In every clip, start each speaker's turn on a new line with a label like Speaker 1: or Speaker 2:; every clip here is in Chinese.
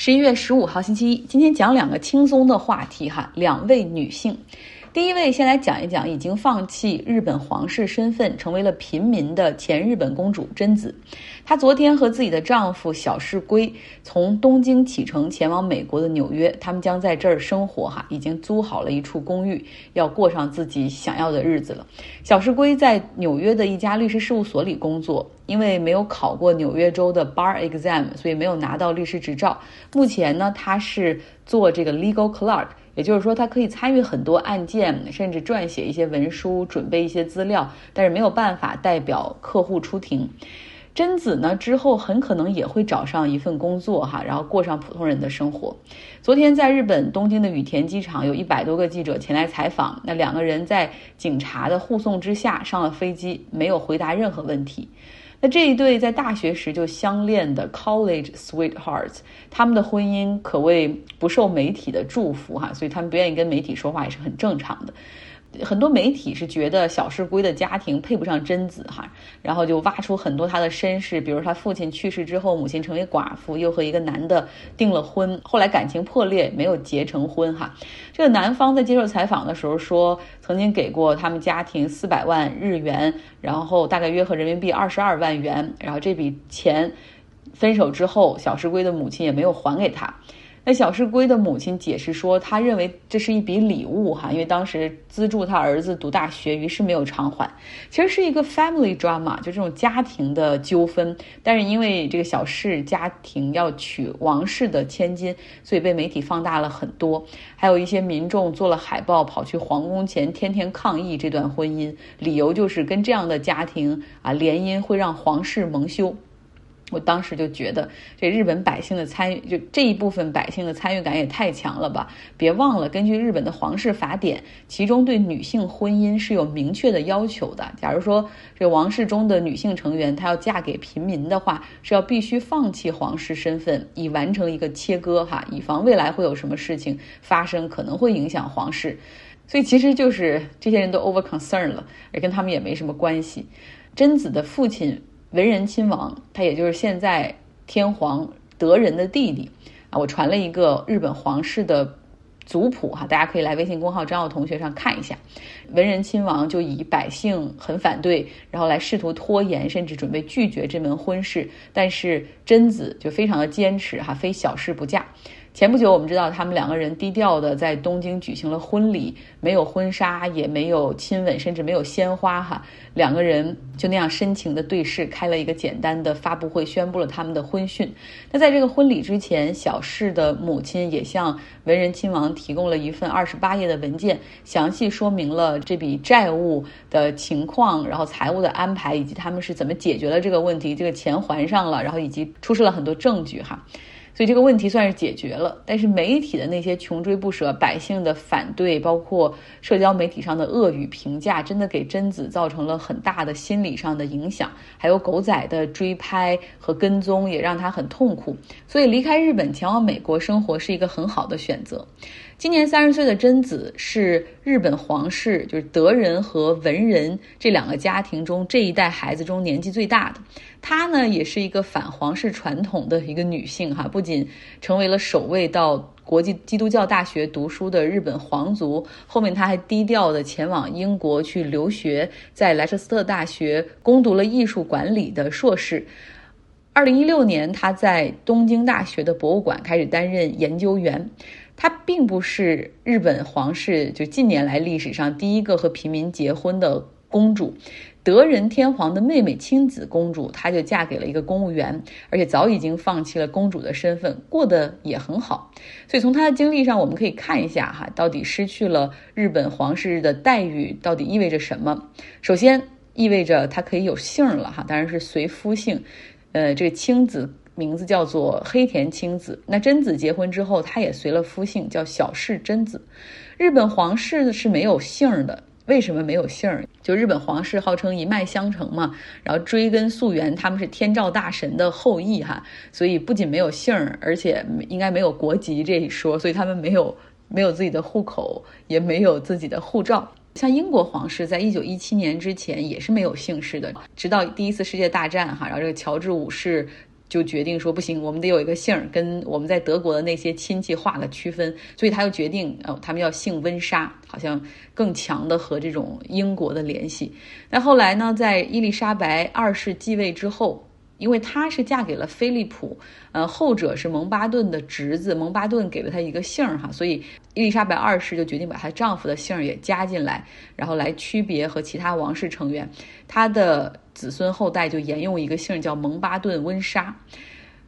Speaker 1: 十一月十五号星期一，今天讲两个轻松的话题哈，两位女性。第一位先来讲一讲已经放弃日本皇室身份，成为了平民的前日本公主贞子。她昨天和自己的丈夫小室圭从东京启程前往美国的纽约，他们将在这儿生活哈，已经租好了一处公寓，要过上自己想要的日子了。小室圭在纽约的一家律师事务所里工作，因为没有考过纽约州的 bar exam，所以没有拿到律师执照。目前呢，他是做这个 legal clerk。也就是说，他可以参与很多案件，甚至撰写一些文书、准备一些资料，但是没有办法代表客户出庭。贞子呢，之后很可能也会找上一份工作哈，然后过上普通人的生活。昨天在日本东京的羽田机场，有一百多个记者前来采访，那两个人在警察的护送之下上了飞机，没有回答任何问题。那这一对在大学时就相恋的 college sweethearts，他们的婚姻可谓不受媒体的祝福哈，所以他们不愿意跟媒体说话也是很正常的。很多媒体是觉得小室圭的家庭配不上贞子哈，然后就挖出很多他的身世，比如他父亲去世之后，母亲成为寡妇，又和一个男的订了婚，后来感情破裂，没有结成婚哈。这个男方在接受采访的时候说，曾经给过他们家庭四百万日元，然后大概约合人民币二十二万元，然后这笔钱分手之后，小室圭的母亲也没有还给他。那小世圭的母亲解释说，他认为这是一笔礼物哈，因为当时资助他儿子读大学，于是没有偿还。其实是一个 family drama，就这种家庭的纠纷。但是因为这个小氏家庭要娶王室的千金，所以被媒体放大了很多。还有一些民众做了海报，跑去皇宫前天天抗议这段婚姻，理由就是跟这样的家庭啊联姻会让皇室蒙羞。我当时就觉得，这日本百姓的参与，就这一部分百姓的参与感也太强了吧！别忘了，根据日本的皇室法典，其中对女性婚姻是有明确的要求的。假如说这王室中的女性成员她要嫁给平民的话，是要必须放弃皇室身份，以完成一个切割哈，以防未来会有什么事情发生，可能会影响皇室。所以其实就是这些人都 over concern 了，而跟他们也没什么关系。贞子的父亲。文仁亲王，他也就是现在天皇德仁的弟弟啊。我传了一个日本皇室的族谱哈，大家可以来微信公号张奥同学上看一下。文仁亲王就以百姓很反对，然后来试图拖延，甚至准备拒绝这门婚事。但是贞子就非常的坚持哈，非小事不嫁。前不久，我们知道他们两个人低调的在东京举行了婚礼，没有婚纱，也没有亲吻，甚至没有鲜花，哈，两个人就那样深情的对视，开了一个简单的发布会，宣布了他们的婚讯。那在这个婚礼之前，小世的母亲也向文仁亲王提供了一份二十八页的文件，详细说明了这笔债务的情况，然后财务的安排，以及他们是怎么解决了这个问题，这个钱还上了，然后以及出示了很多证据，哈。所以这个问题算是解决了，但是媒体的那些穷追不舍、百姓的反对，包括社交媒体上的恶语评价，真的给贞子造成了很大的心理上的影响。还有狗仔的追拍和跟踪，也让他很痛苦。所以离开日本前往美国生活是一个很好的选择。今年三十岁的贞子是日本皇室，就是德仁和文仁这两个家庭中这一代孩子中年纪最大的。她呢，也是一个反皇室传统的一个女性哈，不仅成为了首位到国际基督教大学读书的日本皇族，后面她还低调的前往英国去留学，在莱彻斯特大学攻读了艺术管理的硕士。二零一六年，她在东京大学的博物馆开始担任研究员。她并不是日本皇室就近年来历史上第一个和平民结婚的公主，德仁天皇的妹妹青子公主，她就嫁给了一个公务员，而且早已经放弃了公主的身份，过得也很好。所以从她的经历上，我们可以看一下哈，到底失去了日本皇室的待遇到底意味着什么？首先意味着她可以有姓了哈，当然是随夫姓。呃，这个青子。名字叫做黑田青子。那贞子结婚之后，她也随了夫姓，叫小室贞子。日本皇室是没有姓的，为什么没有姓？就日本皇室号称一脉相承嘛，然后追根溯源，他们是天照大神的后裔哈，所以不仅没有姓，而且应该没有国籍这一说，所以他们没有没有自己的户口，也没有自己的护照。像英国皇室在一九一七年之前也是没有姓氏的，直到第一次世界大战哈，然后这个乔治五世。就决定说不行，我们得有一个姓儿，跟我们在德国的那些亲戚划个区分，所以他又决定，呃，他们要姓温莎，好像更强的和这种英国的联系。那后来呢，在伊丽莎白二世继位之后。因为她是嫁给了菲利普，呃，后者是蒙巴顿的侄子，蒙巴顿给了她一个姓儿哈，所以伊丽莎白二世就决定把她丈夫的姓儿也加进来，然后来区别和其他王室成员，她的子孙后代就沿用一个姓叫蒙巴顿温莎。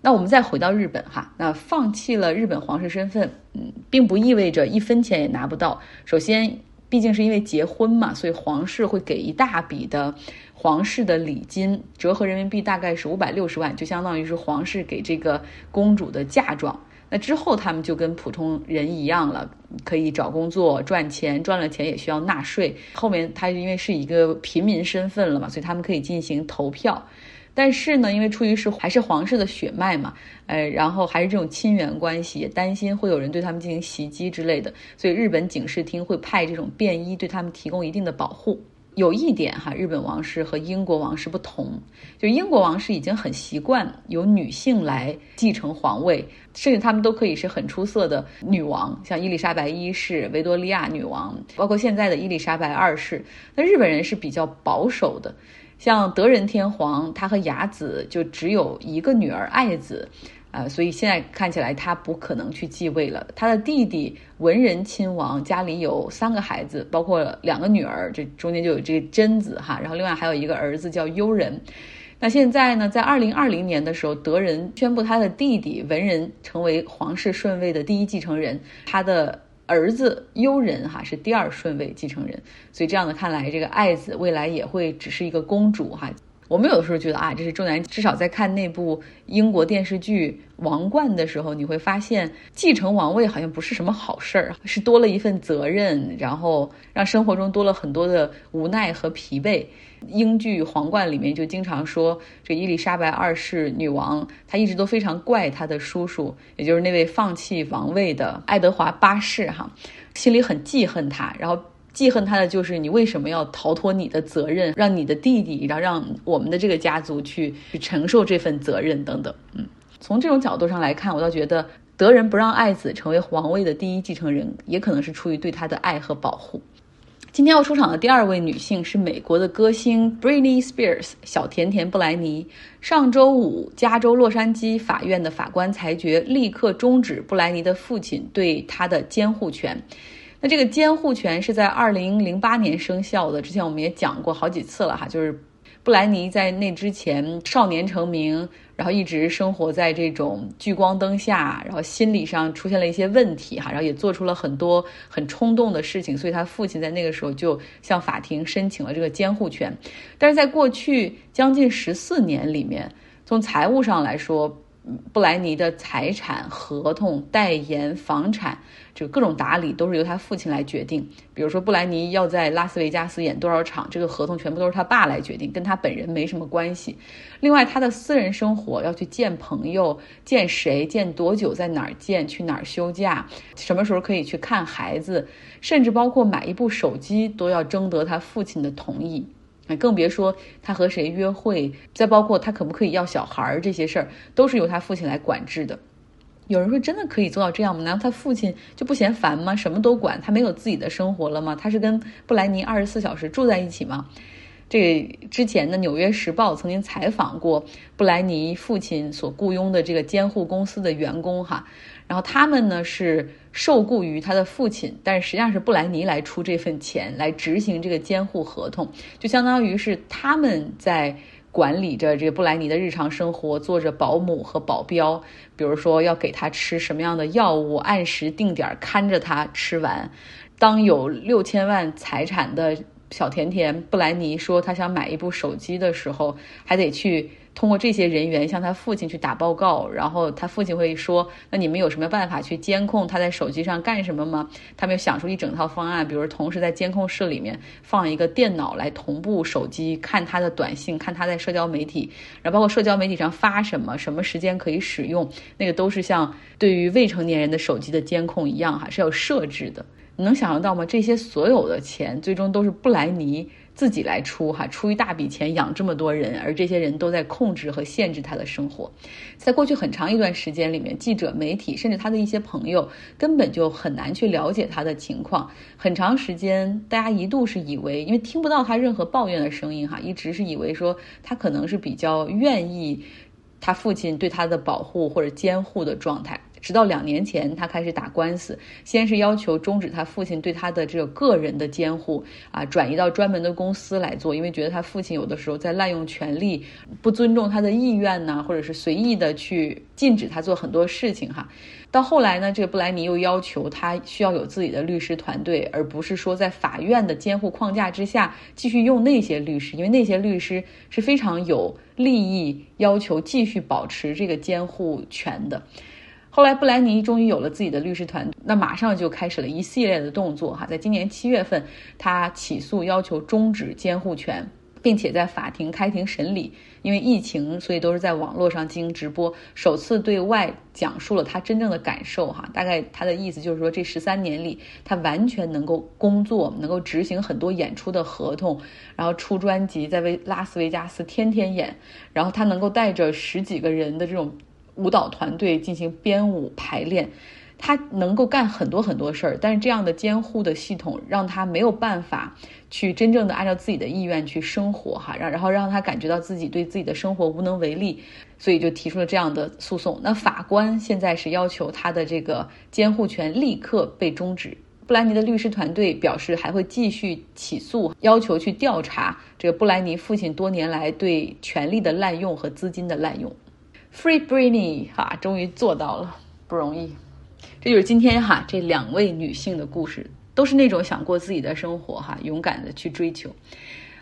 Speaker 1: 那我们再回到日本哈，那放弃了日本皇室身份，嗯，并不意味着一分钱也拿不到。首先，毕竟是因为结婚嘛，所以皇室会给一大笔的。皇室的礼金折合人民币大概是五百六十万，就相当于是皇室给这个公主的嫁妆。那之后他们就跟普通人一样了，可以找工作赚钱，赚了钱也需要纳税。后面他因为是一个平民身份了嘛，所以他们可以进行投票。但是呢，因为出于是还是皇室的血脉嘛，呃，然后还是这种亲缘关系，也担心会有人对他们进行袭击之类的，所以日本警视厅会派这种便衣对他们提供一定的保护。有一点哈，日本王室和英国王室不同，就英国王室已经很习惯由女性来继承皇位，甚至他们都可以是很出色的女王，像伊丽莎白一世、维多利亚女王，包括现在的伊丽莎白二世。那日本人是比较保守的，像德仁天皇，他和雅子就只有一个女儿爱子。啊，所以现在看起来他不可能去继位了。他的弟弟文仁亲王家里有三个孩子，包括两个女儿，这中间就有这个贞子哈，然后另外还有一个儿子叫悠仁。那现在呢，在二零二零年的时候，德仁宣布他的弟弟文仁成为皇室顺位的第一继承人，他的儿子悠仁哈是第二顺位继承人。所以这样的看来，这个爱子未来也会只是一个公主哈。我们有的时候觉得啊，这是重男，至少在看那部英国电视剧《王冠》的时候，你会发现继承王位好像不是什么好事儿，是多了一份责任，然后让生活中多了很多的无奈和疲惫。英剧《皇冠》里面就经常说，这伊丽莎白二世女王她一直都非常怪她的叔叔，也就是那位放弃王位的爱德华八世哈，心里很记恨他，然后。记恨他的就是你为什么要逃脱你的责任，让你的弟弟，然后让我们的这个家族去去承受这份责任等等。嗯，从这种角度上来看，我倒觉得德仁不让爱子成为皇位的第一继承人，也可能是出于对他的爱和保护。今天要出场的第二位女性是美国的歌星 Britney Spears 小甜甜布莱尼。上周五，加州洛杉矶法院的法官裁决，立刻终止布莱尼的父亲对她的监护权。那这个监护权是在二零零八年生效的，之前我们也讲过好几次了哈，就是布莱尼在那之前少年成名，然后一直生活在这种聚光灯下，然后心理上出现了一些问题哈，然后也做出了很多很冲动的事情，所以他父亲在那个时候就向法庭申请了这个监护权，但是在过去将近十四年里面，从财务上来说。布莱尼的财产、合同、代言、房产，就各种打理都是由他父亲来决定。比如说，布莱尼要在拉斯维加斯演多少场，这个合同全部都是他爸来决定，跟他本人没什么关系。另外，他的私人生活要去见朋友、见谁、见多久、在哪儿见、去哪儿休假、什么时候可以去看孩子，甚至包括买一部手机，都要征得他父亲的同意。那更别说他和谁约会，再包括他可不可以要小孩儿这些事儿，都是由他父亲来管制的。有人说，真的可以做到这样吗？难道他父亲就不嫌烦吗？什么都管，他没有自己的生活了吗？他是跟布莱尼二十四小时住在一起吗？这之前的《纽约时报》曾经采访过布莱尼父亲所雇佣的这个监护公司的员工，哈。然后他们呢是受雇于他的父亲，但是实际上是布莱尼来出这份钱来执行这个监护合同，就相当于是他们在管理着这个布莱尼的日常生活，做着保姆和保镖，比如说要给他吃什么样的药物，按时定点看着他吃完。当有六千万财产的小甜甜布莱尼说他想买一部手机的时候，还得去。通过这些人员向他父亲去打报告，然后他父亲会说：“那你们有什么办法去监控他在手机上干什么吗？”他们又想出一整套方案，比如同时在监控室里面放一个电脑来同步手机看他的短信，看他在社交媒体，然后包括社交媒体上发什么，什么时间可以使用，那个都是像对于未成年人的手机的监控一样哈，是要设置的。你能想象到吗？这些所有的钱最终都是布莱尼。自己来出哈，出一大笔钱养这么多人，而这些人都在控制和限制他的生活。在过去很长一段时间里面，记者、媒体甚至他的一些朋友根本就很难去了解他的情况。很长时间，大家一度是以为，因为听不到他任何抱怨的声音哈，一直是以为说他可能是比较愿意他父亲对他的保护或者监护的状态。直到两年前，他开始打官司，先是要求终止他父亲对他的这个个人的监护啊，转移到专门的公司来做，因为觉得他父亲有的时候在滥用权力，不尊重他的意愿呢，或者是随意的去禁止他做很多事情哈。到后来呢，这个布莱尼又要求他需要有自己的律师团队，而不是说在法院的监护框架之下继续用那些律师，因为那些律师是非常有利益要求继续保持这个监护权的。后来，布莱尼终于有了自己的律师团队，那马上就开始了一系列的动作哈。在今年七月份，他起诉要求终止监护权，并且在法庭开庭审理。因为疫情，所以都是在网络上进行直播，首次对外讲述了他真正的感受哈。大概他的意思就是说，这十三年里，他完全能够工作，能够执行很多演出的合同，然后出专辑，在维拉斯维加斯天天演，然后他能够带着十几个人的这种。舞蹈团队进行编舞排练，他能够干很多很多事儿，但是这样的监护的系统让他没有办法去真正的按照自己的意愿去生活哈，让然后让他感觉到自己对自己的生活无能为力，所以就提出了这样的诉讼。那法官现在是要求他的这个监护权立刻被终止。布莱尼的律师团队表示还会继续起诉，要求去调查这个布莱尼父亲多年来对权力的滥用和资金的滥用。Free Britney 哈，终于做到了，不容易。这就是今天哈这两位女性的故事，都是那种想过自己的生活哈，勇敢的去追求。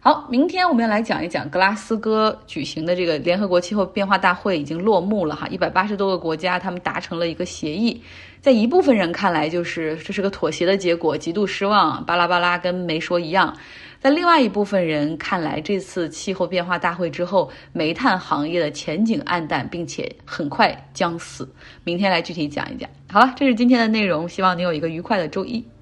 Speaker 1: 好，明天我们要来讲一讲格拉斯哥举行的这个联合国气候变化大会已经落幕了哈，一百八十多个国家他们达成了一个协议，在一部分人看来就是这是个妥协的结果，极度失望，巴拉巴拉跟没说一样。在另外一部分人看来，这次气候变化大会之后，煤炭行业的前景暗淡，并且很快将死。明天来具体讲一讲。好了，这是今天的内容，希望你有一个愉快的周一。